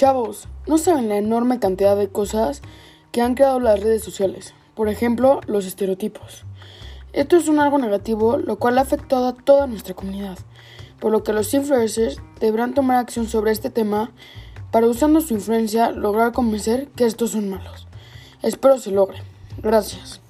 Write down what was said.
Chavos, no saben la enorme cantidad de cosas que han creado las redes sociales. Por ejemplo, los estereotipos. Esto es un algo negativo, lo cual ha afectado a toda nuestra comunidad, por lo que los influencers deberán tomar acción sobre este tema para usando su influencia lograr convencer que estos son malos. Espero se logre. Gracias.